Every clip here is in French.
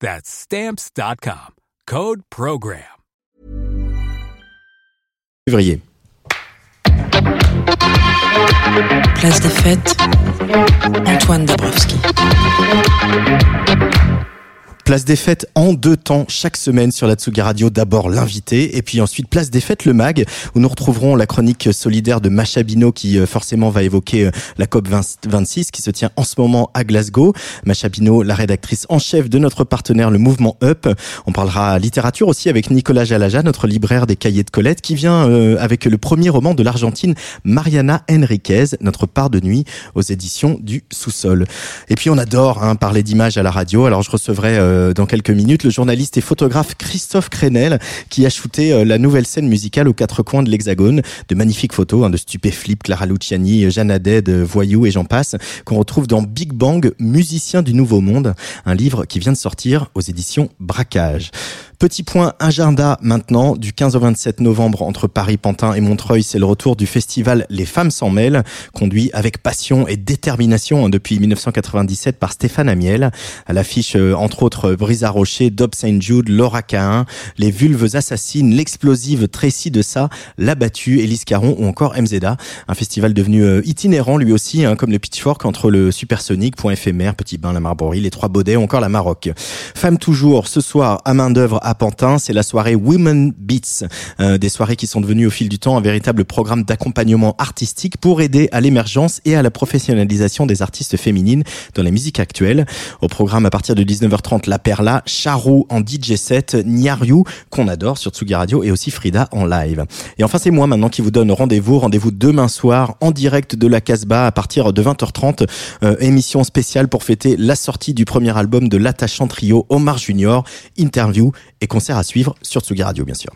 That's Stamps.com. Code Program. Février. Place des fêtes, Antoine Dabrowski. Place des fêtes en deux temps chaque semaine sur la Tsugi Radio. D'abord l'invité et puis ensuite Place des fêtes le mag où nous retrouverons la chronique solidaire de Macha Bino qui euh, forcément va évoquer euh, la COP 26 qui se tient en ce moment à Glasgow. Macha Bino, la rédactrice en chef de notre partenaire le mouvement Up. On parlera littérature aussi avec Nicolas Jalaja, notre libraire des cahiers de Colette qui vient euh, avec le premier roman de l'Argentine Mariana Enriquez, notre part de nuit aux éditions du sous-sol. Et puis on adore hein, parler d'images à la radio. Alors je recevrai euh, dans quelques minutes le journaliste et photographe Christophe Crenel qui a shooté euh, la nouvelle scène musicale aux quatre coins de l'Hexagone. De magnifiques photos hein, de Stupéflip, Clara Luciani, Jeanne Haddad, Voyou et j'en passe qu'on retrouve dans Big Bang, Musicien du Nouveau Monde, un livre qui vient de sortir aux éditions Braquage. Petit point agenda maintenant, du 15 au 27 novembre entre Paris, Pantin et Montreuil, c'est le retour du festival Les Femmes s'en mêlent, conduit avec passion et détermination hein, depuis 1997 par Stéphane Amiel. À l'affiche, euh, entre autres, Brisa Rocher, Dob St. Jude, Laura Cahin, Les Vulves Assassines, l'explosive Tracy de Ça, La Battue, Caron ou encore MZA. Un festival devenu euh, itinérant lui aussi, hein, comme le Pitchfork entre le Supersonic, Point éphémère, Petit Bain, la Marborie, les Trois Baudets ou encore la Maroc. Femme toujours, ce soir, à main d'œuvre à Pantin, c'est la soirée Women Beats, euh, des soirées qui sont devenues au fil du temps un véritable programme d'accompagnement artistique pour aider à l'émergence et à la professionnalisation des artistes féminines dans la musique actuelle. Au programme à partir de 19h30, La Perla, Charou en DJ set, Nyariu qu'on adore sur Tsugi Radio et aussi Frida en live. Et enfin c'est moi maintenant qui vous donne rendez-vous, rendez-vous demain soir en direct de la Casbah à partir de 20h30, euh, émission spéciale pour fêter la sortie du premier album de l'attachant trio Omar Junior, interview et concert à suivre sur Tsugi Radio, bien sûr.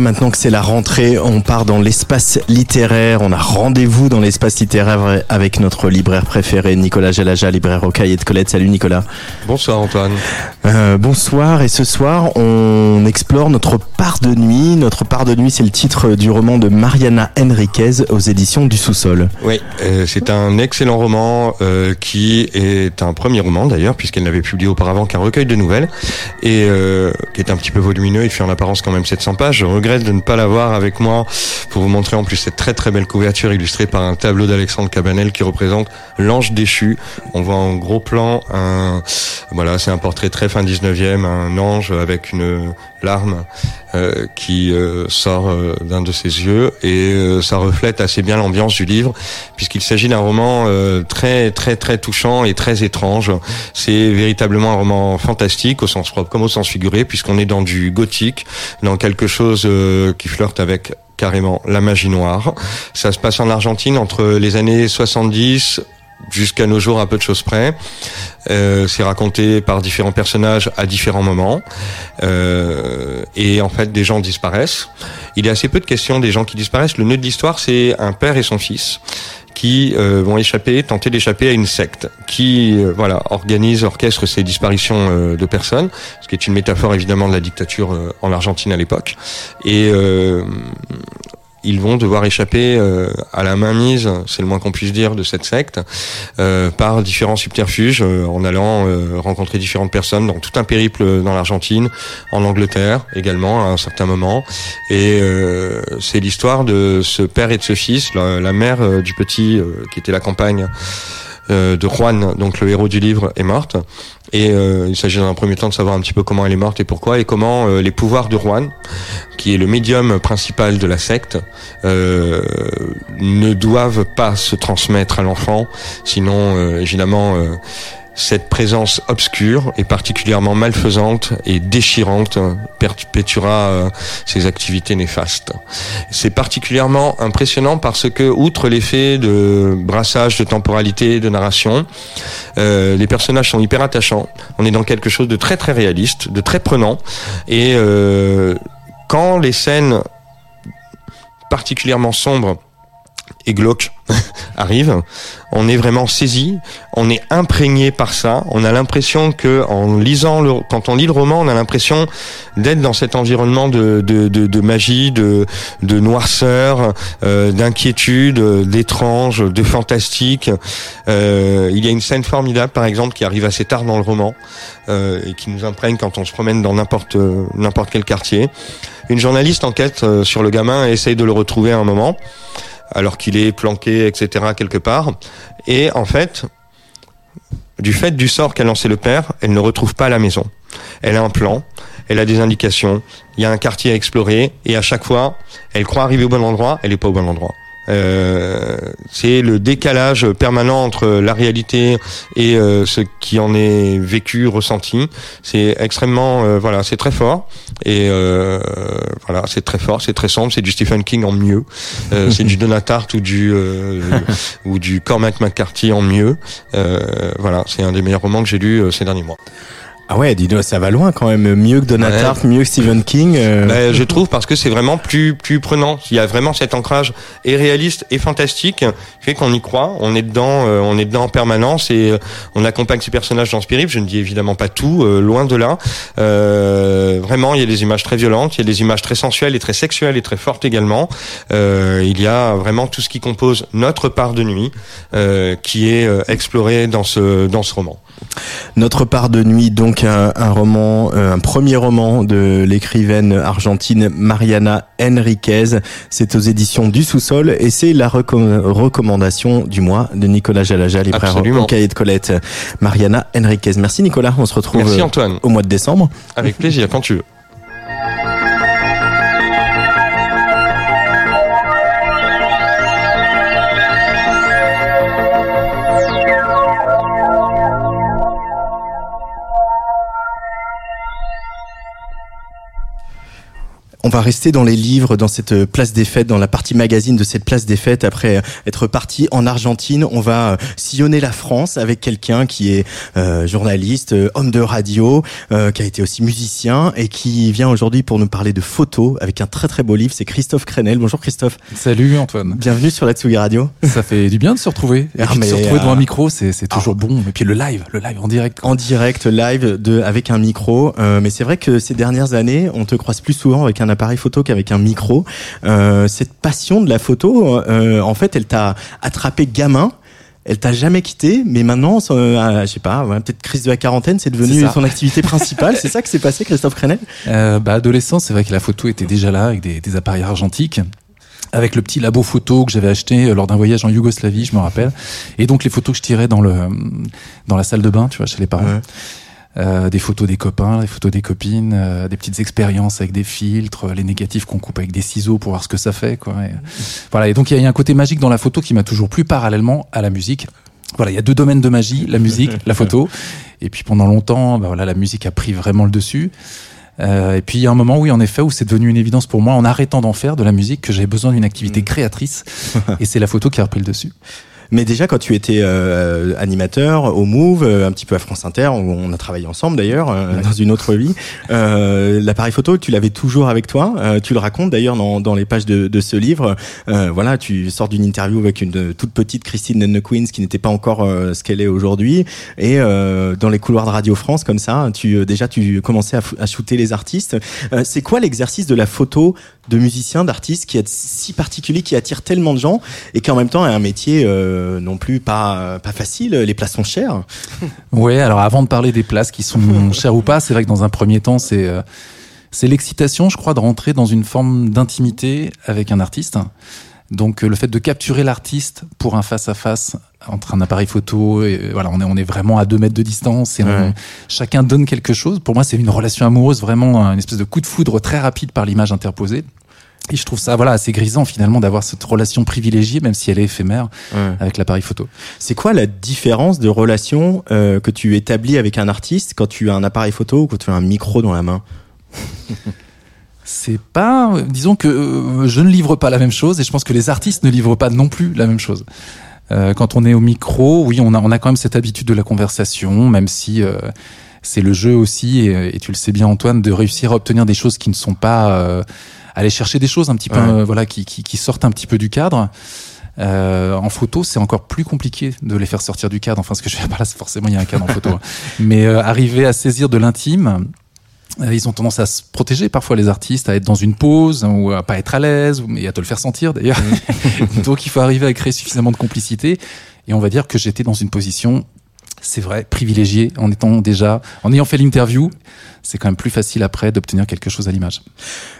Maintenant que c'est la rentrée, on part dans l'espace littéraire. On a rendez-vous dans l'espace littéraire avec notre libraire préféré, Nicolas Jalaja, libraire au cahier de Colette. Salut Nicolas. Bonsoir Antoine. Euh, bonsoir. Et ce soir, on explore notre part de nuit. Notre part de nuit, c'est le titre du roman de Mariana Enriquez aux éditions du Sous-sol. Oui, euh, c'est un excellent roman euh, qui est un premier roman d'ailleurs, puisqu'elle n'avait publié auparavant qu'un recueil de nouvelles et euh, qui est un petit peu volumineux. Il fait en apparence quand même 700 pages. Je regrette de ne pas l'avoir avec moi pour vous montrer en plus cette très très belle couverture illustrée par un tableau d'Alexandre Cabanel qui représente l'ange déchu. On voit en gros plan un, voilà, c'est un portrait très fin 19e, un ange avec une larme euh, qui euh, sort euh, d'un de ses yeux et ça reflète assez bien l'ambiance du livre puisqu'il s'agit d'un roman très très très touchant et très étrange. C'est véritablement un roman fantastique au sens propre comme au sens figuré puisqu'on est dans du gothique, dans quelque chose qui flirte avec carrément la magie noire. Ça se passe en Argentine entre les années 70 jusqu'à nos jours à peu de choses près. Euh, c'est raconté par différents personnages à différents moments. Euh, et en fait, des gens disparaissent. Il y a assez peu de questions des gens qui disparaissent. Le nœud de l'histoire, c'est un père et son fils qui euh, vont échapper, tenter d'échapper à une secte qui, euh, voilà, organise, orchestre ces disparitions euh, de personnes, ce qui est une métaphore évidemment de la dictature en Argentine à l'époque. Et ils vont devoir échapper euh, à la mainmise, c'est le moins qu'on puisse dire, de cette secte, euh, par différents subterfuges, euh, en allant rencontrer différentes personnes dans tout un périple dans l'Argentine, en Angleterre également à un certain moment. Et c'est l'histoire de ce père et de ce fils, la, la mère du petit qui était la campagne euh, de Juan, donc le héros du livre, est morte. Et euh, il s'agit dans un premier temps de savoir un petit peu comment elle est morte et pourquoi, et comment euh, les pouvoirs de Juan, qui est le médium principal de la secte, ne doivent pas se transmettre à l'enfant, sinon évidemment cette présence obscure et particulièrement malfaisante et déchirante perpétuera euh, ses activités néfastes. C'est particulièrement impressionnant parce que, outre l'effet de brassage de temporalité et de narration, euh, les personnages sont hyper attachants. On est dans quelque chose de très très réaliste, de très prenant. Et euh, quand les scènes particulièrement sombres et glauques arrive, on est vraiment saisi, on est imprégné par ça. On a l'impression que en lisant le, quand on lit le roman, on a l'impression d'être dans cet environnement de, de, de, de magie, de, de noirceur, euh, d'inquiétude, d'étrange, de fantastique. Euh, il y a une scène formidable, par exemple, qui arrive assez tard dans le roman euh, et qui nous imprègne quand on se promène dans n'importe n'importe quel quartier. Une journaliste enquête euh, sur le gamin et essaye de le retrouver à un moment alors qu'il est planqué, etc., quelque part. Et en fait, du fait du sort qu'a lancé le père, elle ne retrouve pas la maison. Elle a un plan, elle a des indications, il y a un quartier à explorer, et à chaque fois, elle croit arriver au bon endroit, elle n'est pas au bon endroit. Euh, c'est le décalage permanent entre la réalité et euh, ce qui en est vécu, ressenti. C'est extrêmement, euh, voilà, c'est très fort et voilà, c'est très fort, c'est très sombre, c'est du Stephen King en mieux, c'est du Donatart ou du ou du Cormac McCarthy en mieux. voilà, c'est un des meilleurs romans que j'ai lu ces derniers mois. Ah ouais, dis ça va loin quand même. Mieux que Donatart, mieux que Stephen King. Euh. Bah, je trouve parce que c'est vraiment plus plus prenant. Il y a vraiment cet ancrage et réaliste et fantastique qui fait qu'on y croit. On est dedans, euh, on est dedans en permanence et euh, on accompagne ces personnages dans ce périple. Je ne dis évidemment pas tout, loin de là. vraiment, il y a des images très violentes, il y a des images très sensuelles et très sexuelles et très fortes également. il y a vraiment tout ce qui compose notre part de nuit qui est exploré dans ce dans ce roman. Notre part de nuit, donc un, roman, euh, un premier roman de l'écrivaine argentine Mariana Enriquez. C'est aux éditions du sous-sol et c'est la recommandation du mois de Nicolas Jalaja, libraire au cahier de Colette. Mariana Enriquez. Merci Nicolas, on se retrouve au mois de décembre. Avec plaisir, quand tu veux. On va rester dans les livres, dans cette place des fêtes, dans la partie magazine de cette place des fêtes. Après être parti en Argentine, on va sillonner la France avec quelqu'un qui est euh, journaliste, euh, homme de radio, euh, qui a été aussi musicien et qui vient aujourd'hui pour nous parler de photos avec un très très beau livre. C'est Christophe Crenel. Bonjour Christophe. Salut Antoine. Bienvenue sur la Tsugi Radio. Ça fait du bien de se retrouver. Et Ah, puis de mais, se retrouver devant euh, un micro, c'est c'est toujours bon. Et puis le live, le live en direct. En direct, live, de, avec un micro. Euh, mais c'est vrai que ces dernières années, on te croise plus souvent avec un appareil photo qu'avec un micro. Euh, cette passion de la photo, euh, en fait, elle t'a attrapé gamin. Elle t'a jamais quitté, mais maintenant, euh, je sais pas, ouais, peut-être crise de la quarantaine, c'est devenu son activité principale. c'est ça que s'est passé, Christophe Crenel? Euh, bah, adolescent, c'est vrai que la photo était déjà là avec des, des appareils argentiques. Avec le petit labo photo que j'avais acheté euh, lors d'un voyage en Yougoslavie, je me rappelle. Et donc les photos que je tirais dans le dans la salle de bain, tu vois, chez les parents. Ouais. Euh, des photos des copains, des photos des copines, euh, des petites expériences avec des filtres, les négatifs qu'on coupe avec des ciseaux pour voir ce que ça fait. Quoi. Et, euh, voilà. Et donc il y y a un côté magique dans la photo qui m'a toujours plu parallèlement à la musique. Voilà, il y a deux domaines de magie la musique, la photo. Et puis pendant longtemps, bah voilà, la musique a pris vraiment le dessus. Euh, et puis il y a un moment, oui, en effet, où c'est devenu une évidence pour moi, en arrêtant d'en faire de la musique, que j'avais besoin d'une activité créatrice. et c'est la photo qui a repris le dessus. Mais déjà, quand tu étais euh, animateur au Move, euh, un petit peu à France Inter, où on a travaillé ensemble d'ailleurs euh, dans une autre vie, euh, l'appareil photo, tu l'avais toujours avec toi. Euh, tu le racontes d'ailleurs dans, dans les pages de, de ce livre. Euh, voilà, tu sors d'une interview avec une toute petite Christine Queens qui n'était pas encore euh, ce qu'elle est aujourd'hui, et euh, dans les couloirs de Radio France comme ça, tu déjà tu commençais à, à shooter les artistes. Euh, C'est quoi l'exercice de la photo de musicien, d'artiste qui est si particulier, qui attire tellement de gens et qui en même temps est un métier euh, non plus pas pas facile. Les places sont chères. Ouais, alors avant de parler des places qui sont chères ou pas, c'est vrai que dans un premier temps, c'est euh, c'est l'excitation, je crois, de rentrer dans une forme d'intimité avec un artiste. Donc euh, le fait de capturer l'artiste pour un face à face entre un appareil photo, et euh, voilà, on est on est vraiment à deux mètres de distance et on- chacun donne quelque chose. Pour moi, c'est une relation amoureuse, vraiment une espèce de coup de foudre très rapide par l'image interposée. Et je trouve ça voilà assez grisant finalement d'avoir cette relation privilégiée, même si elle est éphémère, avec l'appareil photo. C'est quoi la différence de relation euh, que tu établis avec un artiste quand tu as un appareil photo ou quand tu as un micro dans la main? C'est pas, disons que euh, je ne livre pas la même chose et je pense que les artistes ne livrent pas non plus la même chose. Euh, quand on est au micro, oui, on a, on a quand même cette habitude de la conversation, même si euh, c'est le jeu aussi, et, et tu le sais bien Antoine, de réussir à obtenir des choses qui ne sont pas euh, aller chercher des choses un petit peu, Ouais. euh, voilà, qui, qui, qui sortent un petit peu du cadre. Euh, en photo, c'est encore plus compliqué de les faire sortir du cadre. Enfin, ce que je fais pas là, c'est forcément il y a un cadre en photo, hein. mais euh, arriver à saisir de l'intime. euh, Ils ont tendance à se protéger parfois les artistes, à être dans une pause ou à pas être à l'aise, et à te le faire sentir d'ailleurs. Donc il faut arriver à créer suffisamment de complicité. Et on va dire que j'étais dans une position, c'est vrai, privilégiée en étant déjà, en ayant fait l'interview. C'est quand même plus facile après d'obtenir quelque chose à l'image.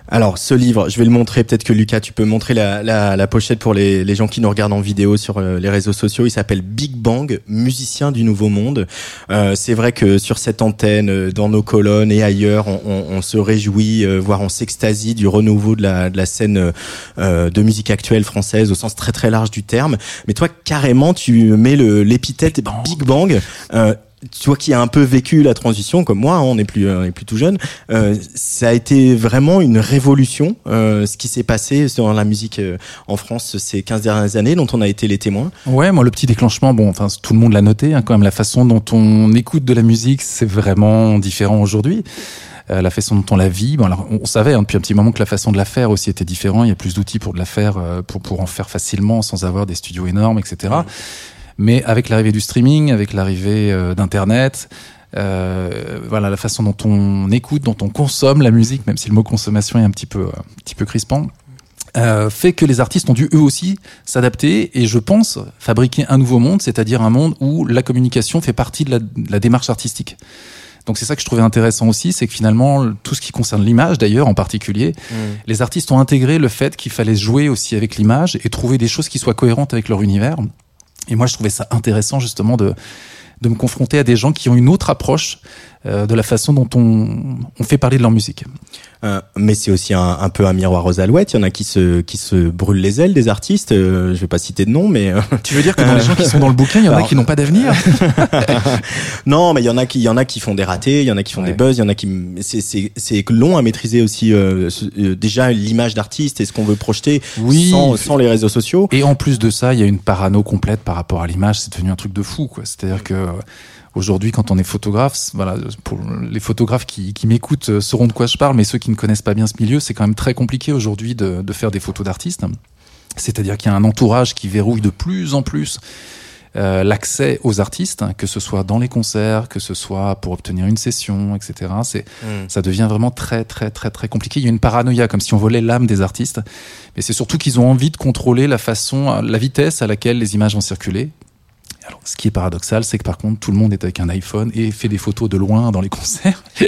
Alors, ce livre, je vais le montrer. Peut-être que Lucas, tu peux montrer la, la, la pochette pour les, les gens qui nous regardent en vidéo sur euh, les réseaux sociaux. Il s'appelle Big Bang, musicien du Nouveau Monde. Euh, c'est vrai que sur cette antenne, euh, dans nos colonnes et ailleurs, on, on, on se réjouit, euh, voire on s'extasie du renouveau de la, de la scène euh, de musique actuelle française au sens très très large du terme. Mais toi, carrément, tu mets l'épithète Big Bang. Big Bang. Euh, toi qui as un peu vécu la transition comme moi, hein, on n'est plus, on est plus tout jeune, euh, ça a été vraiment une révolution euh, ce qui s'est passé dans la musique euh, en France ces 15 dernières années dont on a été les témoins. Ouais, moi le petit déclenchement, bon, enfin tout le monde l'a noté, hein, quand même la façon dont on écoute de la musique, c'est vraiment différent aujourd'hui. Euh, la façon dont on la vit, bon, alors on, on savait hein, depuis un petit moment que la façon de la faire aussi était différente. Il y a plus d'outils pour de la faire, euh, pour pour en faire facilement sans avoir des studios énormes, etc. Mais avec l'arrivée du streaming, avec l'arrivée euh, d'internet. Euh, voilà la façon dont on écoute, dont on consomme la musique, même si le mot consommation est un petit peu, euh, un petit peu crispant, euh, fait que les artistes ont dû eux aussi s'adapter et je pense fabriquer un nouveau monde, c'est-à-dire un monde où la communication fait partie de la, de la démarche artistique. Donc c'est ça que je trouvais intéressant aussi, c'est que finalement tout ce qui concerne l'image d'ailleurs en particulier, les artistes ont intégré le fait qu'il fallait jouer aussi avec l'image et trouver des choses qui soient cohérentes avec leur univers. Et moi je trouvais ça intéressant justement de de me confronter à des gens qui ont une autre approche euh, de la façon dont on, on fait parler de leur musique. Euh, mais c'est aussi un, un, peu un miroir aux alouettes. Il y en a qui se qui se brûlent les ailes des artistes. Euh, je vais pas citer de nom, mais euh, tu veux dire que dans les gens qui sont dans le bouquin, il y en a qui n'ont pas d'avenir? Non, mais il y en a qui il y en a qui font des ratés, il y en a qui font des buzz, il y en a qui c'est c'est c'est long à maîtriser aussi déjà l'image d'artiste et ce qu'on veut projeter oui. sans sans les réseaux sociaux. Et en plus de ça, il y a une parano complète par rapport à l'image. C'est devenu un truc de fou, quoi. C'est-à-dire que Aujourd'hui, quand on est photographe, voilà, pour les photographes qui, qui m'écoutent euh, sauront de quoi je parle, mais ceux qui ne connaissent pas bien ce milieu, c'est quand même très compliqué aujourd'hui de, de faire des photos d'artistes. C'est-à-dire qu'il y a un entourage qui verrouille de plus en plus euh, l'accès aux artistes, que ce soit dans les concerts, que ce soit pour obtenir une session, etc. C'est, mm. ça devient vraiment très, très, très, très compliqué. Il y a une paranoïa, comme si on volait l'âme des artistes. Mais c'est surtout qu'ils ont envie de contrôler la façon, la vitesse à laquelle les images vont circuler. Alors, ce qui est paradoxal, c'est que par contre, tout le monde est avec un iPhone et fait des photos de loin dans les concerts.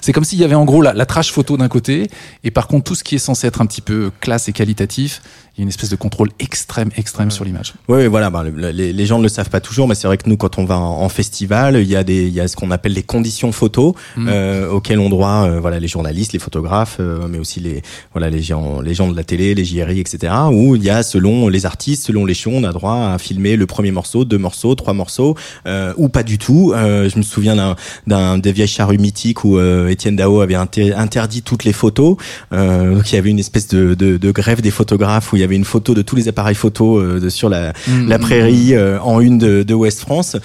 c'est comme s'il y avait en gros la, la trash photo d'un côté, et par contre, tout ce qui est censé être un petit peu classe et qualitatif, il y a une espèce de contrôle extrême, extrême sur l'image. Oui, voilà. Bah, les, les, gens ne le savent pas toujours, mais c'est vrai que nous, quand on va en, festival, il y a des, il y a ce qu'on appelle les conditions photo mm. euh, auxquelles ont droit, euh, voilà, les journalistes, les photographes, euh, mais aussi les, voilà, les gens, les gens de la télé, les JRI, etc. Où il y a selon les artistes, selon les shows, on a droit à filmer le premier morceau, deux morceaux, trois morceaux, euh, ou pas du tout. je me souviens d'un, d'un des vieilles charrues mythiques où Étienne Dao avait interdit toutes les photos. donc il y avait une espèce de, de, de grève des photographes où il y avait une photo de tous les appareils photo euh, sur la, mm, la mm, prairie mm. Euh, en une de, de West France.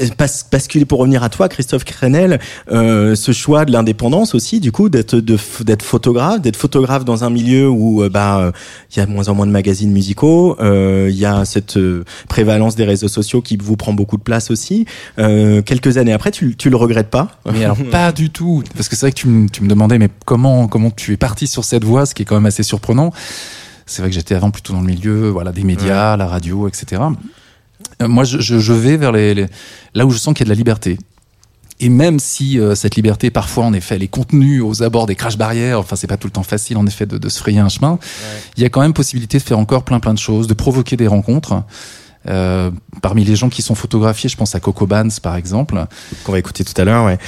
Que pour revenir à toi, Christophe Crenel, euh, ce choix de l'indépendance aussi, du coup, d'être d'être photographe, d'être photographe dans un milieu où euh, bah il y a de moins en moins de magazines musicaux, euh, il y a cette euh, prévalence des réseaux sociaux qui vous prend beaucoup de place aussi. Euh, quelques années après, tu tu le regrettes pas? Mais alors pas du tout, parce que c'est vrai que tu me tu me demandais mais comment comment tu es parti sur cette voie, ce qui est quand même assez surprenant. C'est vrai que j'étais avant plutôt dans le milieu, voilà, des médias, la radio, etc. Euh, moi, je, je, vais vers les, là où je sens qu'il y a de la liberté. Et même si euh, cette liberté, parfois, en effet, elle est contenue aux abords des crash barrières, enfin, c'est pas tout le temps facile, en effet, de, de se frayer un chemin, il y a quand même possibilité de faire encore plein plein de choses, de provoquer des rencontres. Euh, parmi les gens qui sont photographiés, je pense à Coco Bans par exemple, qu'on va écouter tout à l'heure. Ouais.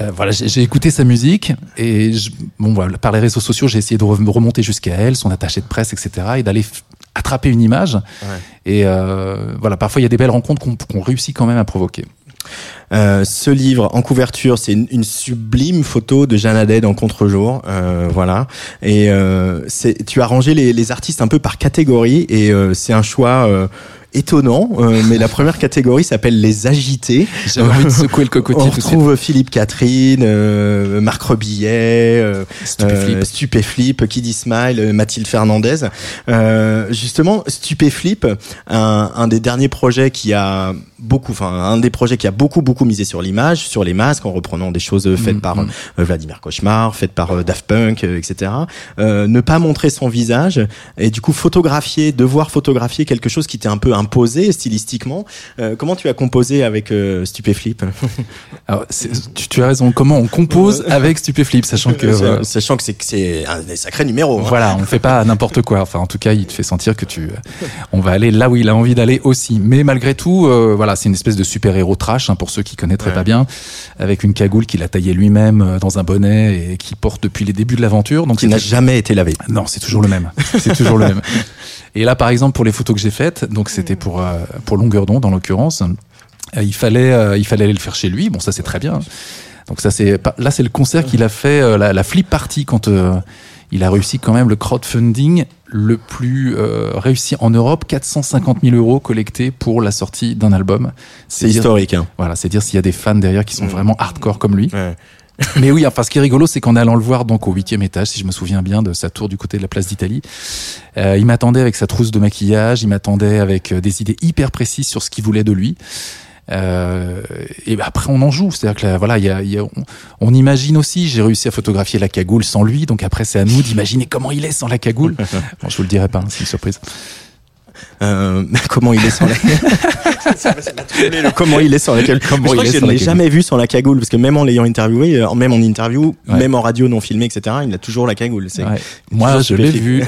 Euh, voilà, j'ai écouté sa musique et je, bon, voilà, par les réseaux sociaux, j'ai essayé de remonter jusqu'à elle, son attaché de presse, etc., et d'aller attraper une image. Et euh, voilà, parfois il y a des belles rencontres qu'on réussit quand même à provoquer. Euh, ce livre en couverture, c'est une, une, sublime photo de Jeanne Haddad en contre-jour, euh, voilà. Et euh, tu as rangé les, les, artistes un peu par catégorie, et euh, c'est un choix euh, étonnant, euh, mais la première catégorie s'appelle les agités. J'avais envie de secouer le cocotier. On retrouve Philippe Catherine, euh, Marc Rebillet, euh, Stupéflip, Stupéflip, Kiddy Smile, Mathilde Fernandez. justement, Stupéflip, un, un des derniers projets qui a beaucoup, enfin un des projets qui a beaucoup beaucoup misé sur l'image, sur les masques, en reprenant des choses faites mm, par mm. Vladimir Cauchemar, faites par Daft Punk, etc. ne pas montrer son visage et du coup photographier, devoir photographier quelque chose qui était un peu imposé stylistiquement. Euh, comment tu as composé avec euh, Stupéflip? Alors, tu, tu, as raison. Comment on compose avec Stupéflip, sachant que euh, sachant que c'est c'est un des sacrés numéros. Hein. Voilà, on fait pas n'importe quoi. Enfin, en tout cas, il te fait sentir que tu, on va aller là où il a envie d'aller aussi. Mais malgré tout, voilà, c'est une espèce de super héros trash hein, pour ceux qui connaîtraient pas bien, avec une cagoule qu'il a taillée lui-même dans un bonnet et qui porte depuis les débuts de l'aventure. Donc, il n'a jamais été lavé. Non, c'est toujours le même. C'est toujours le même. Et là, par exemple, pour les photos que j'ai faites, donc c'était pour euh, pour longueur d'onde en l'occurrence, euh, il fallait euh, il fallait aller le faire chez lui. Bon, ça c'est très bien. Donc ça c'est là c'est le concert qu'il a fait la, la, flip party quand il a réussi quand même le crowdfunding le plus réussi en Europe, 450 000 euros collectés pour la sortie d'un album. C'est historique. Hein. Voilà, c'est dire s'il y a des fans derrière qui sont vraiment hardcore comme lui. Ouais. Mais oui, enfin, ce qui est rigolo, c'est qu'en allant le voir donc au huitième étage, si je me souviens bien de sa tour du côté de la place d'Italie, euh, il m'attendait avec sa trousse de maquillage, il m'attendait avec euh, des idées hyper précises sur ce qu'il voulait de lui. Euh, et après on en joue, c'est-à-dire que voilà, y a, y a, on, imagine aussi. J'ai réussi à photographier la cagoule sans lui, donc après c'est à nous d'imaginer comment il est sans la cagoule. bon, je vous le dirai pas, hein, c'est une surprise. Euh, comment il est sans la comment il est sans la cagoule comment je, je ne l'ai jamais vu sans la cagoule parce que même en l'ayant interviewé euh, même en interview même en radio non filmé etc il a toujours la cagoule ouais. moi je l'ai vu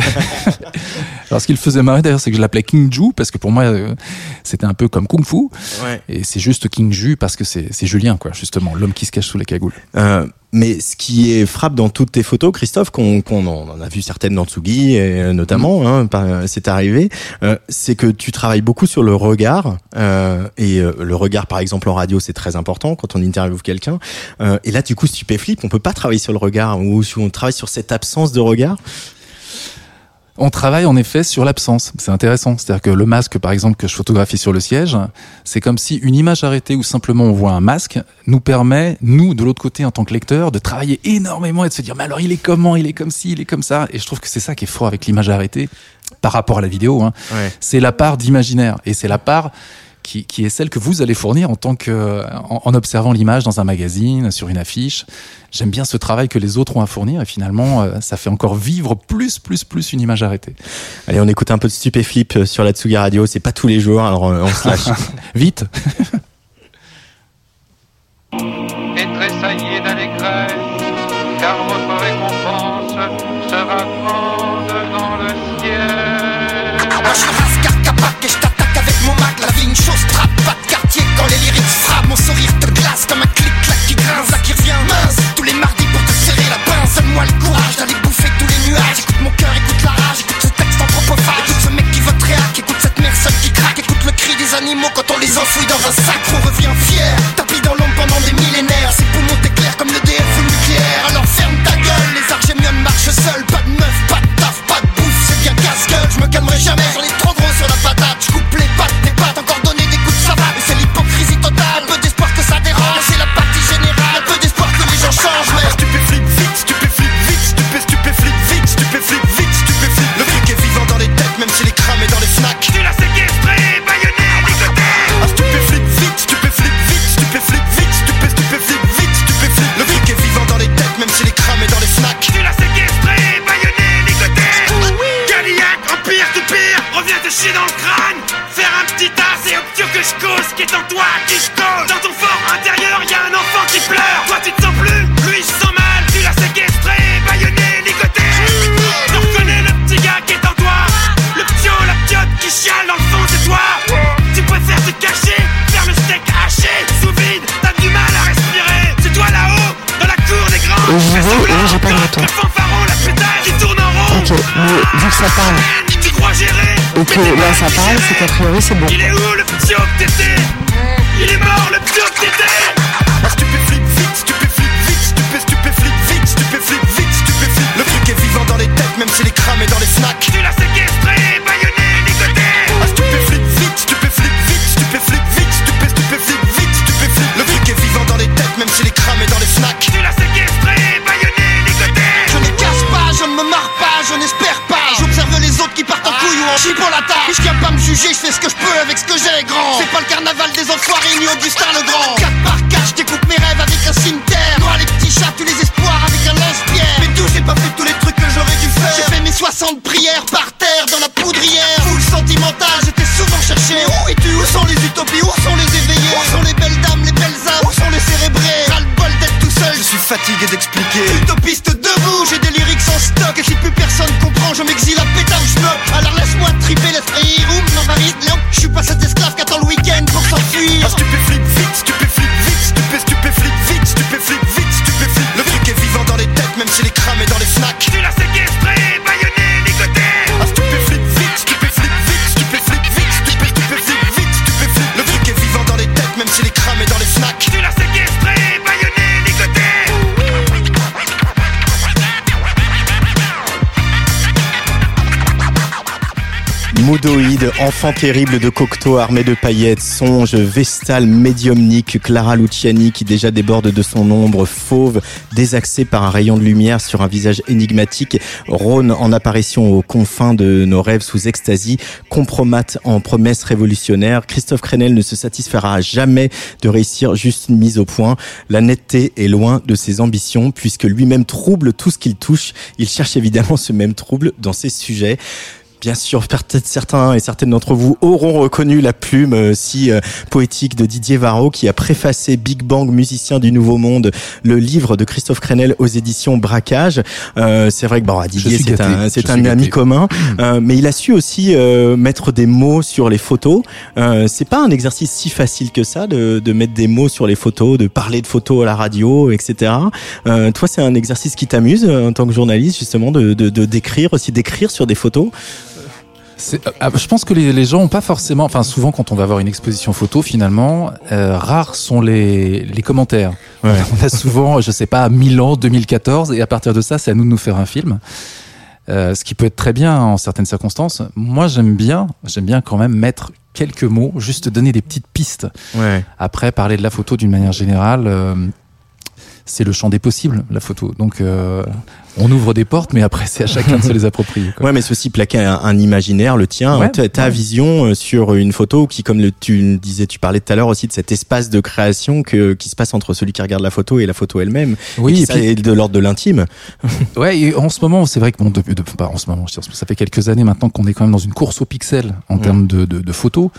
Alors ce qu'il faisait marrer d'ailleurs, c'est que je l'appelais King Ju parce que pour moi euh, c'était un peu comme Kung Fu. Ouais. Et c'est juste King Ju parce que c'est Julien quoi, justement, l'homme qui se cache sous les cagoules. Euh, mais ce qui est frappe dans toutes tes photos, Christophe, qu'on qu'on en a vu certaines dans Tsugi, et, euh, notamment, hein, par- c'est arrivé, euh, c'est que tu travailles beaucoup sur le regard. euh, et euh, le regard, par exemple, en radio, c'est très important quand on interviewe quelqu'un. Euh, et là, du coup, Stupéflip, on peut pas travailler sur le regard, ou si on travaille sur cette absence de regard? On travaille en effet sur l'absence. C'est intéressant. C'est-à-dire que le masque, par exemple, que je photographie sur le siège, c'est comme si une image arrêtée où simplement on voit un masque nous permet, nous, de l'autre côté, en tant que lecteur, de travailler énormément et de se dire, mais alors il est comment, il est comme ci, il est comme ça. Et je trouve que c'est ça qui est fort avec l'image arrêtée par rapport à la vidéo. Hein. Ouais. C'est la part d'imaginaire et c'est la part qui, qui est celle que vous allez fournir en tant que en, en observant l'image dans un magazine, sur une affiche. J'aime bien ce travail que les autres ont à fournir et finalement euh, ça fait encore vivre plus plus plus une image arrêtée. Allez, on écoute un peu de Stupéflip euh, sur la Tsugi Radio. C'est pas tous les jours, alors euh, on se lâche. Vite. quand on les enfouit dans un sac. On revient fier, tapis dans l'ombre pendant des millénaires. Ses poumons t'éclairent comme le DF nucléaire. Alors ferme ta gueule, les argémiones marchent seuls. Pas de meuf, pas de taf, pas de bouffe, c'est bien casse-gueule. Je me calmerai jamais, sur la c'est qu'a priori c'est bon. Il est où le C'est pas le carnaval des enfoirés ni Augustin le Grand. 4 par 4, je découpe mes rêves avec un cimetière. Moi les petits chats, tu les espoirs avec un lance-pierre Mais tout, j'ai pas fait tous les trucs que j'aurais dû faire. J'ai fait mes 60 prières par terre dans la poudrière. Full sentimental, j'étais souvent cherché. Mais où es-tu? Où sont les utopies? Où sont les éveillés? Où sont les belles dames, les belles âmes? Où sont les cérébrés? Ras le bol d'être tout seul, je suis fatigué d'expliquer. Utopiste Enfant terrible de Cocteau armé de paillettes, songe, Vestal, médiumnique, Clara Luciani qui déjà déborde de son ombre, fauve, désaxé par un rayon de lumière sur un visage énigmatique, Rhône en apparition aux confins de nos rêves sous extasie, compromate en promesse révolutionnaire, Christophe Crenel ne se satisfera jamais de réussir juste une mise au point. La netteté est loin de ses ambitions puisque lui-même trouble tout ce qu'il touche. Il cherche évidemment ce même trouble dans ses sujets. Bien sûr, peut-être certains et certaines d'entre vous auront reconnu la plume euh, si euh, poétique de Didier Varro qui a préfacé Big Bang, musicien du Nouveau Monde, le livre de Christophe Crenel aux éditions Braquage. Euh, c'est vrai que bon, Didier c'est un, c'est un ami commun, euh, mais il a su aussi euh, mettre des mots sur les photos. Euh, c'est pas un exercice si facile que ça de, de mettre des mots sur les photos, de parler de photos à la radio, etc. Euh, toi, c'est un exercice qui t'amuse en tant que journaliste justement de, de, de d'écrire aussi d'écrire sur des photos? Euh, ah, je pense que les, les gens ont pas forcément, enfin souvent quand on va voir une exposition photo, finalement, euh, rares sont les, les commentaires. Ouais. On a souvent, je sais pas, Milan 2014, et à partir de ça, c'est à nous de nous faire un film. Euh, ce qui peut être très bien en certaines circonstances. Moi, j'aime bien, j'aime bien quand même mettre quelques mots, juste donner des petites pistes. Ouais. Après, parler de la photo d'une manière générale, euh, c'est le champ des possibles, la photo. Donc, euh, on ouvre des portes, mais après, c'est à chacun de se les approprier. quoi. Ouais, mais ceci plaquer un, un imaginaire, le tien, Ouais, ta, ta ouais. vision euh, sur une photo qui, comme le, tu disais, tu parlais tout à l'heure aussi de cet espace de création que, qui se passe entre celui qui regarde la photo et la photo elle-même. Oui, et et ça puis- est de l'ordre de l'intime. Ouais, et en ce moment, c'est vrai que bon, depuis, depuis- pas en ce moment, ça fait quelques années maintenant qu'on est quand même dans une course au pixel en termes de, de, de photos,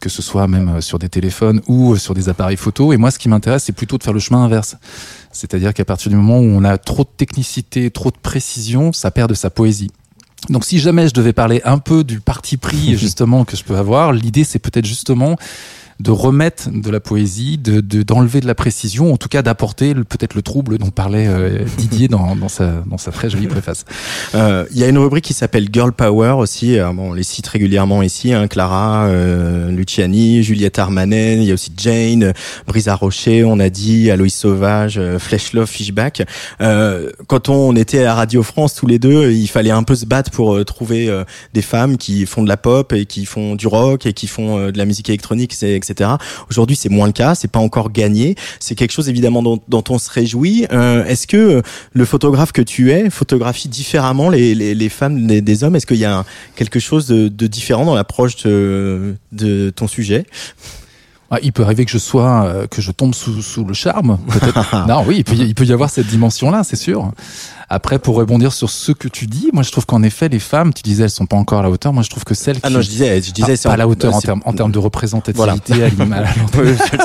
que ce soit même euh, sur des téléphones ou euh, sur des appareils photo. Et moi, ce qui m'intéresse, c'est plutôt de faire le chemin inverse. C'est-à-dire qu'à partir du moment où on a trop de technicité, trop de précision, ça perd de sa poésie. Donc si jamais je devais parler un peu du parti pris justement que je peux avoir, l'idée c'est peut-être justement de remettre de la poésie, de de- d'enlever de, la précision, en tout cas d'apporter peut-être le trouble dont parlait euh, Didier dans, dans, sa, dans sa très jolie préface. Euh, Il y a une rubrique qui s'appelle Girl Power aussi. Euh, bon, on les cite régulièrement ici. Hein, Clara, euh, Luciani, Juliette Armanen. Il y a aussi Jane, Brisa Rocher. On a dit Aloïs Sauvage, euh, Flesh Love, Fishback. Quand on était à Radio France tous les deux, il fallait un peu se battre pour trouver des femmes qui font de la pop et qui font du rock et qui font de la musique électronique, c'est- Aujourd'hui, c'est moins le cas. C'est pas encore gagné. C'est quelque chose évidemment dont, on se réjouit. Euh, Est-ce que euh, le photographe que tu es photographie différemment les, les, les femmes des, des hommes? Est-ce qu'il y a quelque chose de, différent dans l'approche de ton sujet? Ah, il peut arriver que je sois, euh, que je tombe sous, sous le charme, non, oui, il peut, y- il peut y avoir cette dimension-là, c'est sûr. Après, pour rebondir sur ce que tu dis, moi je trouve qu'en effet, les femmes, tu disais, elles sont pas encore à la hauteur. Moi, je trouve que celles qui Ah non, je disais, je disais, Ah, pas à la en- hauteur en c'est- termes en termes de représentativité Voilà.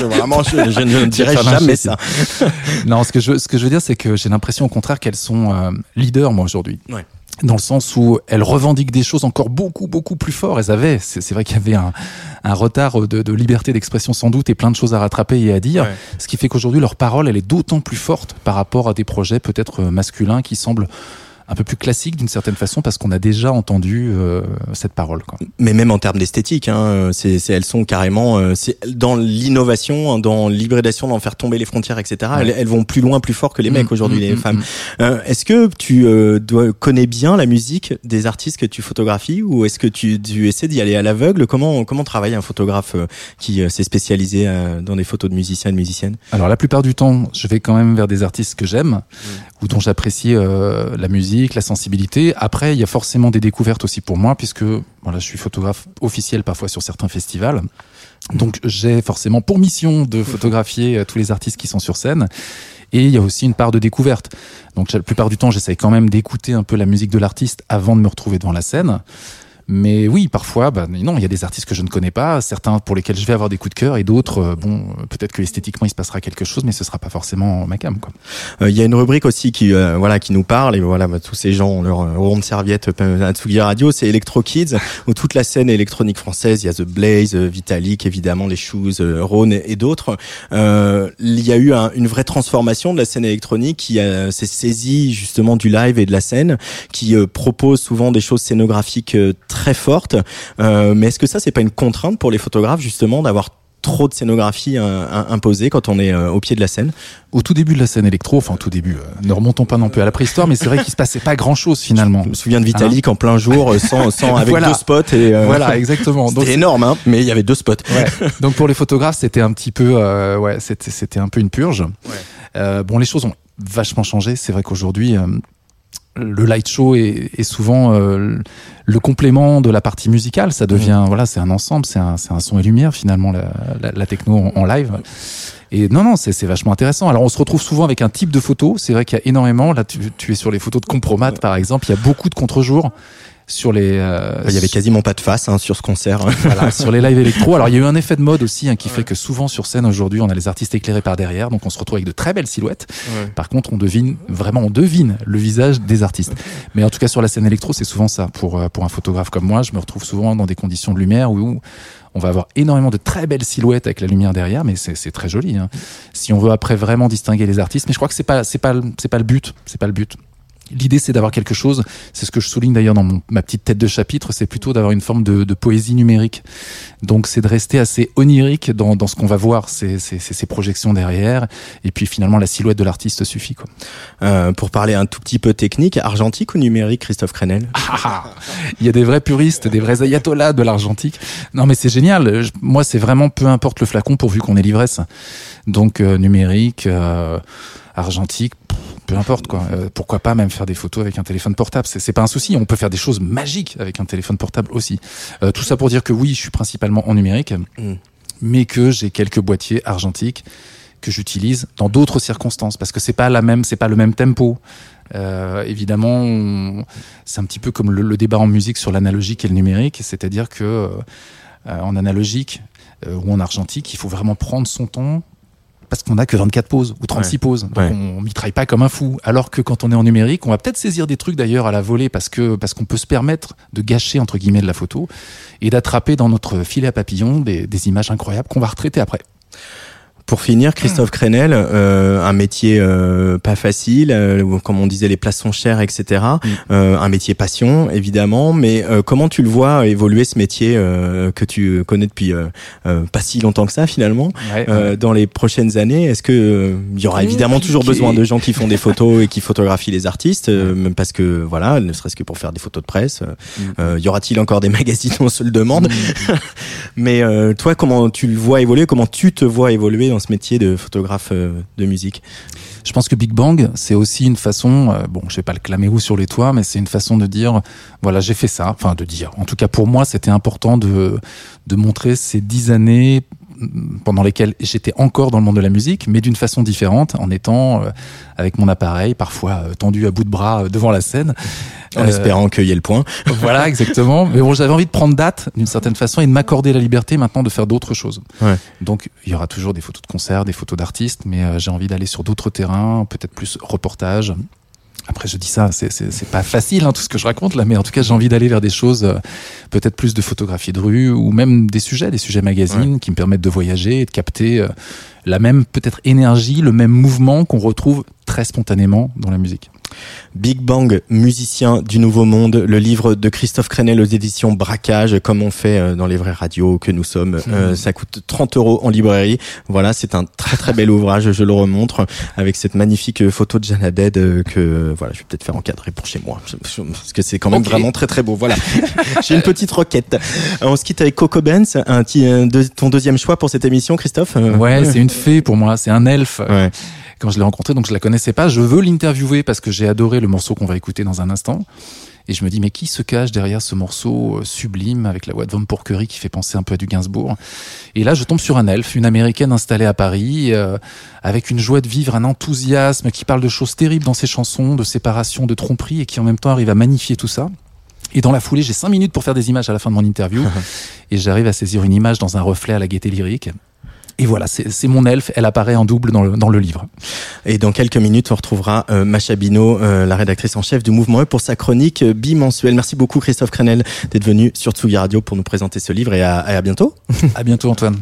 Vraiment, je, je ne dirais jamais ça. Non, ce que je veux, ce que je veux dire, c'est que j'ai l'impression au contraire qu'elles sont euh, leaders, moi, aujourd'hui. Ouais. Dans le sens où elles revendiquent des choses encore beaucoup, beaucoup plus fort. Elles avaient, c'est vrai qu'il y avait un, un retard de, de liberté d'expression sans doute et plein de choses à rattraper et à dire. Ouais. Ce qui fait qu'aujourd'hui, leur parole, elle est d'autant plus forte par rapport à des projets peut-être euh, masculins qui semblent un peu plus classiques d'une certaine façon parce qu'on a déjà entendu euh, cette parole. Quoi. Mais même en termes d'esthétique, hein, c'est, c'est- elles sont carrément, euh, c'est dans l'innovation, dans l'hybridation, dans faire tomber les frontières, etc. Ouais. Elles, elles vont plus loin, plus fort que les mecs Mm, aujourd'hui, mm, les mm, femmes. mm. Euh, est-ce que tu euh, dois, connais bien la musique des artistes que tu photographies ou est-ce que tu, tu essaies d'y aller à l'aveugle? Comment comment travaille un photographe euh, qui s'est spécialisé dans des photos de musiciens et de musiciennes? Alors la plupart du temps, je vais quand même vers des artistes que j'aime ou dont j'apprécie euh, la musique, la sensibilité. Après, il y a forcément des découvertes aussi pour moi puisque voilà, je suis photographe officiel parfois sur certains festivals. Donc j'ai forcément pour mission de photographier euh, tous les artistes qui sont sur scène. Et il y a aussi une part de découverte. Donc la plupart du temps, j'essaye quand même d'écouter un peu la musique de l'artiste avant de me retrouver devant la scène. Mais oui, parfois, bah, non, il y a des artistes que je ne connais pas, certains pour lesquels je vais avoir des coups de cœur, et d'autres, euh, bon, euh, peut-être que esthétiquement il se passera quelque chose, mais ce sera pas forcément ma cam. Euh, Il y a une rubrique aussi qui euh, voilà qui nous parle et voilà bah, tous ces gens ont leur euh, rond de serviette euh, à Tsugi Radio, c'est Electro Kids où toute la scène électronique française, il y a The Blaze, euh, Vitalik évidemment, les Shoes, euh, Rhône et, d'autres. Euh, il y a eu un- une vraie transformation de la scène électronique qui euh, s'est saisie justement du live et de la scène, qui euh, propose souvent des choses scénographiques euh, très fortes. Euh, mais est-ce que ça c'est pas une contrainte pour les photographes justement d'avoir trop de scénographie euh, imposée quand on est euh, au pied de la scène? Au tout début de la scène électro, enfin au tout début, ne remontons pas non plus à la préhistoire, mais c'est vrai qu'il se passait pas grand chose finalement. Je me souviens de Vitalik en plein jour, sans, sans avec Voilà. deux spots et euh, Voilà, exactement. C'était énorme, hein, mais il y avait deux spots. Ouais. Donc pour les photographes, c'était un petit peu, euh, ouais, c'était c'était un peu une purge. Euh, bon, les choses ont vachement changé. C'est vrai qu'aujourd'hui, euh, le light show est, est souvent euh, le complément de la partie musicale. Ça devient, voilà, c'est un ensemble, c'est un, un son et lumière finalement la, la, la techno en, en live. Et non, non, c'est c'est vachement intéressant. Alors on se retrouve souvent avec un type de photo. C'est vrai qu'il y a énormément. Là, tu, tu es sur les photos de compromat par exemple. Il y a beaucoup de contre-jours. Sur les euh, Il y avait quasiment pas de face hein, sur ce concert. voilà, sur les lives électro. Alors il y a eu un effet de mode aussi hein, qui fait que souvent sur scène aujourd'hui on a les artistes éclairés par derrière, donc on se retrouve avec de très belles silhouettes. Par contre on devine vraiment on devine le visage des artistes. Mais en tout cas sur la scène électro c'est souvent ça. Pour euh, pour un photographe comme moi, je me retrouve souvent dans des conditions de lumière où on va avoir énormément de très belles silhouettes avec la lumière derrière, mais c'est c'est très joli. Hein. Si on veut après vraiment distinguer les artistes, mais je crois que c'est pas c'est pas le- c'est pas le but, c'est pas le but. L'idée, c'est d'avoir quelque chose. C'est ce que je souligne d'ailleurs dans mon- ma petite tête de chapitre. C'est plutôt d'avoir une forme de, de poésie numérique. Donc, c'est de rester assez onirique dans, dans ce qu'on va voir, ces, ces, projections derrière. Et puis, finalement, la silhouette de l'artiste suffit. Quoi. Euh, pour parler un tout petit peu technique, argentique ou numérique, Christophe Crenel? Il y a des vrais puristes, des vrais ayatollahs de l'argentique. Non, mais c'est génial. Je- Moi, c'est vraiment peu importe le flacon pourvu qu'on ait l'ivresse. Donc, euh, numérique, euh, argentique, pff, peu importe quoi. Euh, pourquoi pas même faire des photos avec un téléphone portable? C'est pas un souci. On peut faire des choses magiques avec un téléphone portable aussi. Euh, tout ça pour dire que oui, je suis principalement en numérique, Mm. mais que j'ai quelques boîtiers argentiques que j'utilise dans d'autres circonstances parce que c'est pas la même, c'est pas le même tempo. Euh, évidemment, c'est un petit peu comme le, le débat en musique sur l'analogique et le numérique, c'est-à-dire que euh, en analogique euh, ou en argentique, il faut vraiment prendre son temps parce qu'on n'a que 24 pauses ou 36 pauses. Donc Ouais. on mitraille pas comme un fou. Alors que quand on est en numérique, on va peut-être saisir des trucs d'ailleurs à la volée parce que parce qu'on peut se permettre de gâcher entre guillemets de la photo et d'attraper dans notre filet à papillons des, des images incroyables qu'on va retraiter après. Pour finir, Christophe Crenel, euh, un métier euh, pas facile, euh, comme on disait, les places sont chères, etc. Euh, un métier passion, évidemment. Mais euh, comment tu le vois évoluer ce métier euh, que tu connais depuis pas si longtemps que ça, finalement, Ouais, euh, dans les prochaines années? Est-ce que euh, il y aura évidemment toujours besoin de gens qui font des photos et qui photographient les artistes, euh, même parce que voilà, ne serait-ce que pour faire des photos de presse. euh, euh, y aura-t-il encore des magazines On se le demande? Mais euh, toi, comment tu le vois évoluer? Comment tu te vois évoluer dans ce métier de photographe euh, de musique? Je pense que Big Bang, c'est aussi une façon, euh, bon, je vais pas le clamer où sur les toits, mais c'est une façon de dire, voilà, j'ai fait ça. Enfin, de dire. En tout cas, pour moi, c'était important de, de montrer ces dix années pendant lesquelles j'étais encore dans le monde de la musique, mais d'une façon différente, en étant euh, avec mon appareil, parfois euh, tendu à bout de bras euh, devant la scène. En espérant qu'il y ait le point. voilà, exactement. Mais bon, j'avais envie de prendre date d'une certaine façon et de m'accorder la liberté maintenant de faire d'autres choses. Ouais. Donc, il y aura toujours des photos de concerts, des photos d'artistes, mais j'ai envie d'aller sur d'autres terrains, peut-être plus reportage. Après, je dis ça, c'est- pas facile hein, tout ce que je raconte là, mais en tout cas, j'ai envie d'aller vers des choses, euh, peut-être plus de photographie de rue ou même des sujets, des sujets magazines qui me permettent de voyager et de capter euh, la même peut-être énergie, le même mouvement qu'on retrouve très spontanément dans la musique. Big Bang, musicien du Nouveau Monde, le livre de Christophe Crenel aux éditions Braquage, comme on fait euh, dans les vraies radios que nous sommes. Euh, ça coûte 30 euros en librairie. Voilà, c'est un très très bel ouvrage, je le remontre, avec cette magnifique photo de Jeanne euh, que voilà, je vais peut-être faire encadrer pour chez moi, parce que c'est quand même vraiment très très beau. Voilà, j'ai une petite requête. Euh, On se quitte avec Coco Benz, un petit, deux- ton deuxième choix pour cette émission, Christophe. Ouais, c'est une fée pour moi, c'est un elfe. Ouais. Quand je l'ai rencontré, donc je la connaissais pas. Je veux l'interviewer parce que j'ai adoré le morceau qu'on va écouter dans un instant. Et je me dis, mais qui se cache derrière ce morceau euh, sublime avec la voix de Von Porquerie qui fait penser un peu à du Gainsbourg? Et là, je tombe sur un elfe, une américaine installée à Paris, euh, avec une joie de vivre, un enthousiasme, qui parle de choses terribles dans ses chansons, de séparation, de tromperie, et qui en même temps arrive à magnifier tout ça. Et dans la foulée, j'ai cinq minutes pour faire des images à la fin de mon interview, et j'arrive à saisir une image dans un reflet à la gaieté lyrique. Et voilà, c'est mon elfe, elle apparaît en double dans le, dans le livre. Et dans quelques minutes, on retrouvera euh, Macha Bino, euh, la rédactrice en chef du Mouvement E, pour sa chronique euh, bimensuelle. Merci beaucoup Christophe Crenel d'être venu sur Tsugi Radio pour nous présenter ce livre et à, et à bientôt. À bientôt Antoine.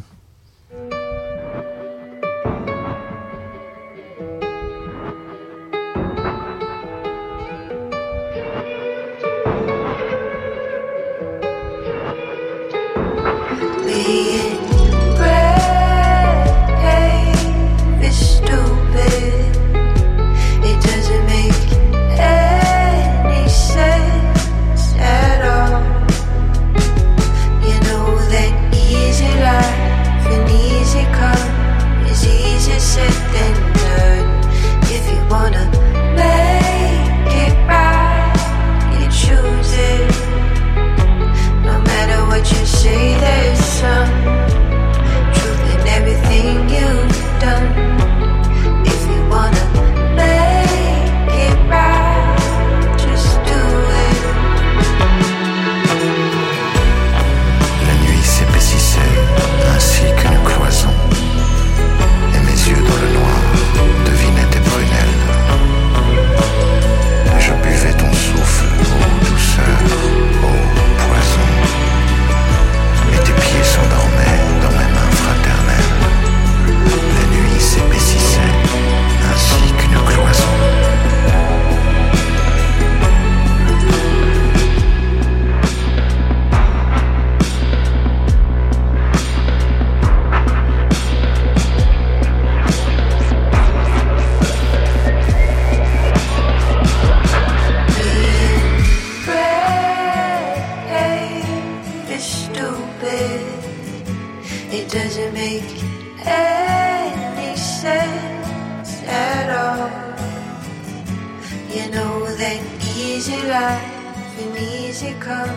You know that easy life and easy come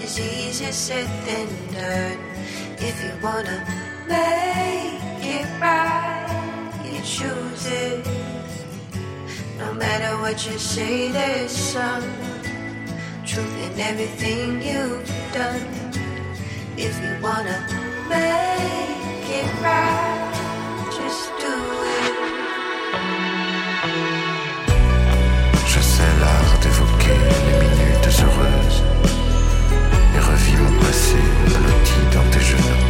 is easier said than done. If you wanna make it right, you choose it. No matter what you say, there's some truth in everything you've done. If you wanna make it right, les minutes heureuses et revis mon passé blotti dans tes genoux.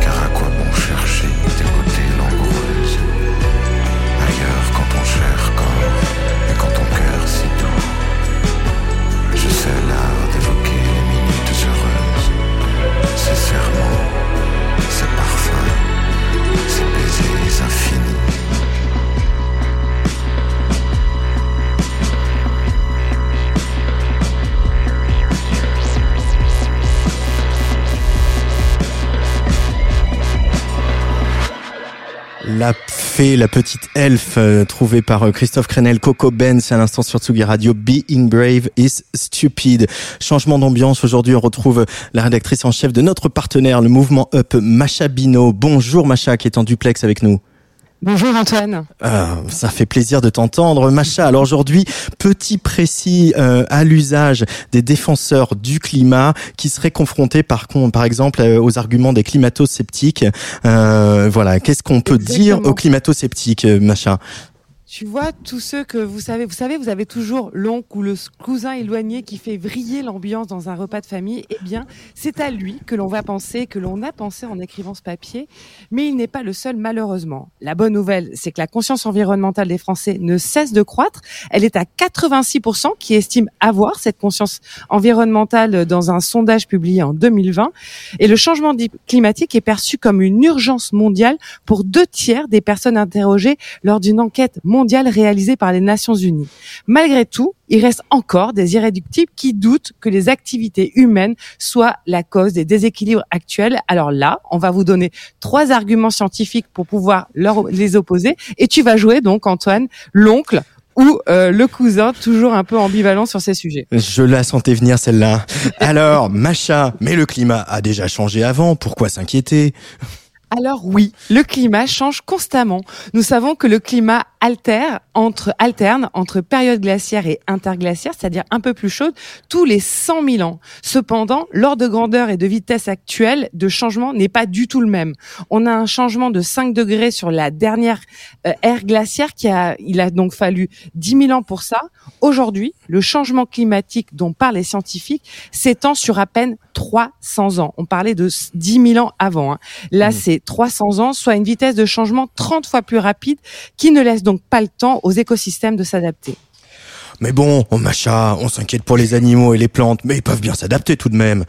Car à quoi bon chercher tes beautés langoureuses? Ailleurs quand ton cher corps et quand ton cœur si doux? Je sais l'art d'évoquer les minutes heureuses, ces serments, ces parfums, ces baisers infinis. La fée, la petite elfe euh, trouvée par euh, Christophe Crenel, Coco Benz à l'instant sur Tsugi Radio, Being Brave is Stupid. Changement d'ambiance, aujourd'hui on retrouve la rédactrice en chef de notre partenaire, le mouvement Up, Macha Bino. Bonjour Macha qui est en duplex avec nous. Bonjour Antoine. Ah, ça fait plaisir de t'entendre, Macha. Alors aujourd'hui, petit précis euh, à l'usage des défenseurs du climat qui seraient confrontés par exemple, euh, aux arguments des climato-sceptiques. Euh, voilà, qu'est-ce qu'on peut dire aux climato-sceptiques, Macha? Tu vois, tous ceux que vous savez, vous savez, vous avez toujours l'oncle ou le cousin éloigné qui fait vriller l'ambiance dans un repas de famille. Eh bien, c'est à lui que l'on va penser, que l'on a pensé en écrivant ce papier. Mais il n'est pas le seul, malheureusement. La bonne nouvelle, c'est que la conscience environnementale des Français ne cesse de croître. Elle est à 86% qui estiment avoir cette conscience environnementale dans un sondage publié en 2020. Et le changement climatique est perçu comme une urgence mondiale pour deux tiers des personnes interrogées lors d'une enquête mondiale réalisée par les Nations Unies. Malgré tout, il reste encore des irréductibles qui doutent que les activités humaines soient la cause des déséquilibres actuels. Alors là, on va vous donner trois arguments scientifiques pour pouvoir les opposer. Et tu vas jouer donc, Antoine, l'oncle ou euh, le cousin, toujours un peu ambivalent sur ces sujets. Je la sentais venir celle-là. Alors, Macha, mais le climat a déjà changé avant, pourquoi s'inquiéter? Alors oui, le climat change constamment. Nous savons que le climat altère entre, alterne entre période glaciaire et interglaciaire, c'est-à-dire un peu plus chaude, tous les 100 000 ans. Cependant, l'ordre de grandeur et de vitesse actuelle de changement n'est pas du tout le même. On a un changement de 5 degrés sur la dernière euh, ère glaciaire qui a, il a donc fallu 10 000 ans pour ça. Aujourd'hui, le changement climatique dont parlent les scientifiques s'étend sur à peine 300 ans. On parlait de 10 000 ans avant. hein. Là, c'est 300 ans, soit une vitesse de changement 30 fois plus rapide qui ne laisse donc pas le temps aux écosystèmes de s'adapter. Mais bon, oh Macha, on s'inquiète pour les animaux et les plantes, mais ils peuvent bien s'adapter tout de même.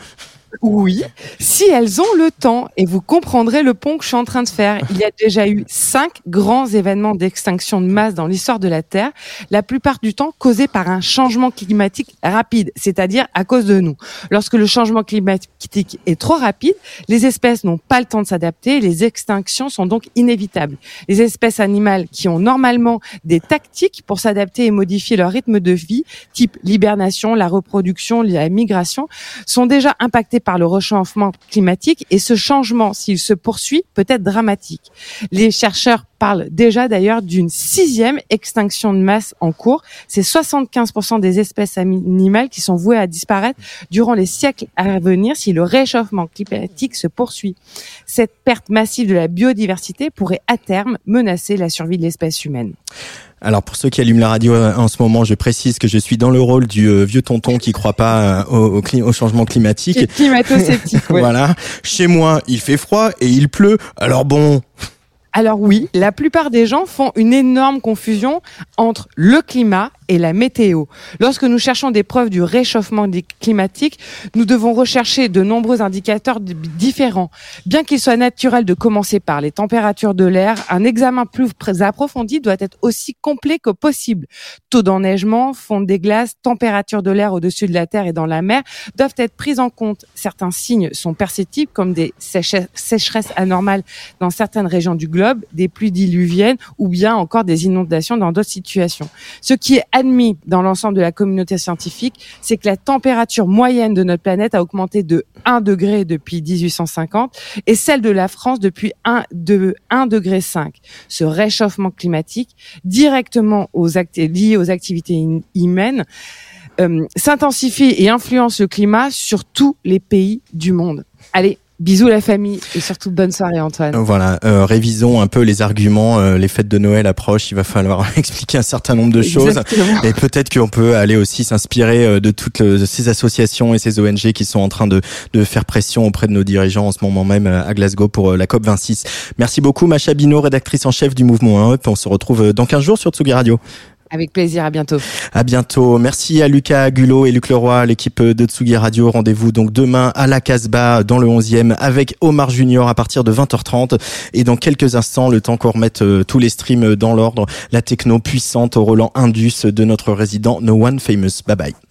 Oui, si elles ont le temps, et vous comprendrez le pont que je suis en train de faire. Il y a déjà eu cinq grands événements d'extinction de masse dans l'histoire de la Terre, la plupart du temps causés par un changement climatique rapide, c'est-à-dire à cause de nous. Lorsque le changement climatique est trop rapide, les espèces n'ont pas le temps de s'adapter, les extinctions sont donc inévitables. Les espèces animales qui ont normalement des tactiques pour s'adapter et modifier leur rythme de vie, type l'hibernation, la reproduction, la migration, sont déjà impactées par le réchauffement climatique et ce changement, s'il se poursuit, peut être dramatique. Les chercheurs parlent déjà d'ailleurs d'une sixième extinction de masse en cours. C'est 75% des espèces animales qui sont vouées à disparaître durant les siècles à venir si le réchauffement climatique se poursuit. Cette perte massive de la biodiversité pourrait à terme menacer la survie de l'espèce humaine. Alors pour ceux qui allument la radio euh, en ce moment, je précise que je suis dans le rôle du euh, vieux tonton qui croit pas euh, au, au au changement climatique. Climato-sceptique, ouais. Voilà. Chez moi, il fait froid et il pleut. Alors bon, Alors oui, la plupart des gens font une énorme confusion entre le climat et la météo. Lorsque nous cherchons des preuves du réchauffement climatique, nous devons rechercher de nombreux indicateurs di- différents. Bien qu'il soit naturel de commencer par les températures de l'air, un examen plus pr- approfondi doit être aussi complet que possible. Taux d'enneigement, fonte des glaces, température de l'air au-dessus de la Terre et dans la mer doivent être pris en compte. Certains signes sont perceptibles comme des séche- sécheresses anormales dans certaines régions du globe des pluies diluviennes ou bien encore des inondations dans d'autres situations. Ce qui est admis dans l'ensemble de la communauté scientifique, c'est que la température moyenne de notre planète a augmenté de 1 degré depuis 1850 et celle de la France depuis 1, de 1 degré 5. Ce réchauffement climatique, directement aux lié aux activités in- humaines, euh, s'intensifie et influence le climat sur tous les pays du monde. Allez, bisous la famille et surtout bonne soirée Antoine. Voilà, euh, révisons un peu les arguments. euh, les fêtes de Noël approchent, il va falloir expliquer un certain nombre de choses. Exactement. Et peut-être qu'on peut aller aussi s'inspirer euh, de toutes euh, ces associations et ces ONG qui sont en train de, de faire pression auprès de nos dirigeants en ce moment même euh, à Glasgow pour euh, la COP 26. Merci beaucoup Macha Bino, rédactrice en chef du mouvement 1 Up. On se retrouve euh, dans 15 jours sur Tsugi Radio. Avec plaisir, à bientôt. À bientôt. Merci à Lucas Gulot et Luc Leroy, l'équipe de Tsugi Radio. Rendez-vous donc demain à la Casbah dans le 11e avec Omar Junior à partir de 20h30. Et dans quelques instants, le temps qu'on remette euh, tous les streams dans l'ordre, la techno puissante au Roland Indus de notre résident No One Famous. Bye bye.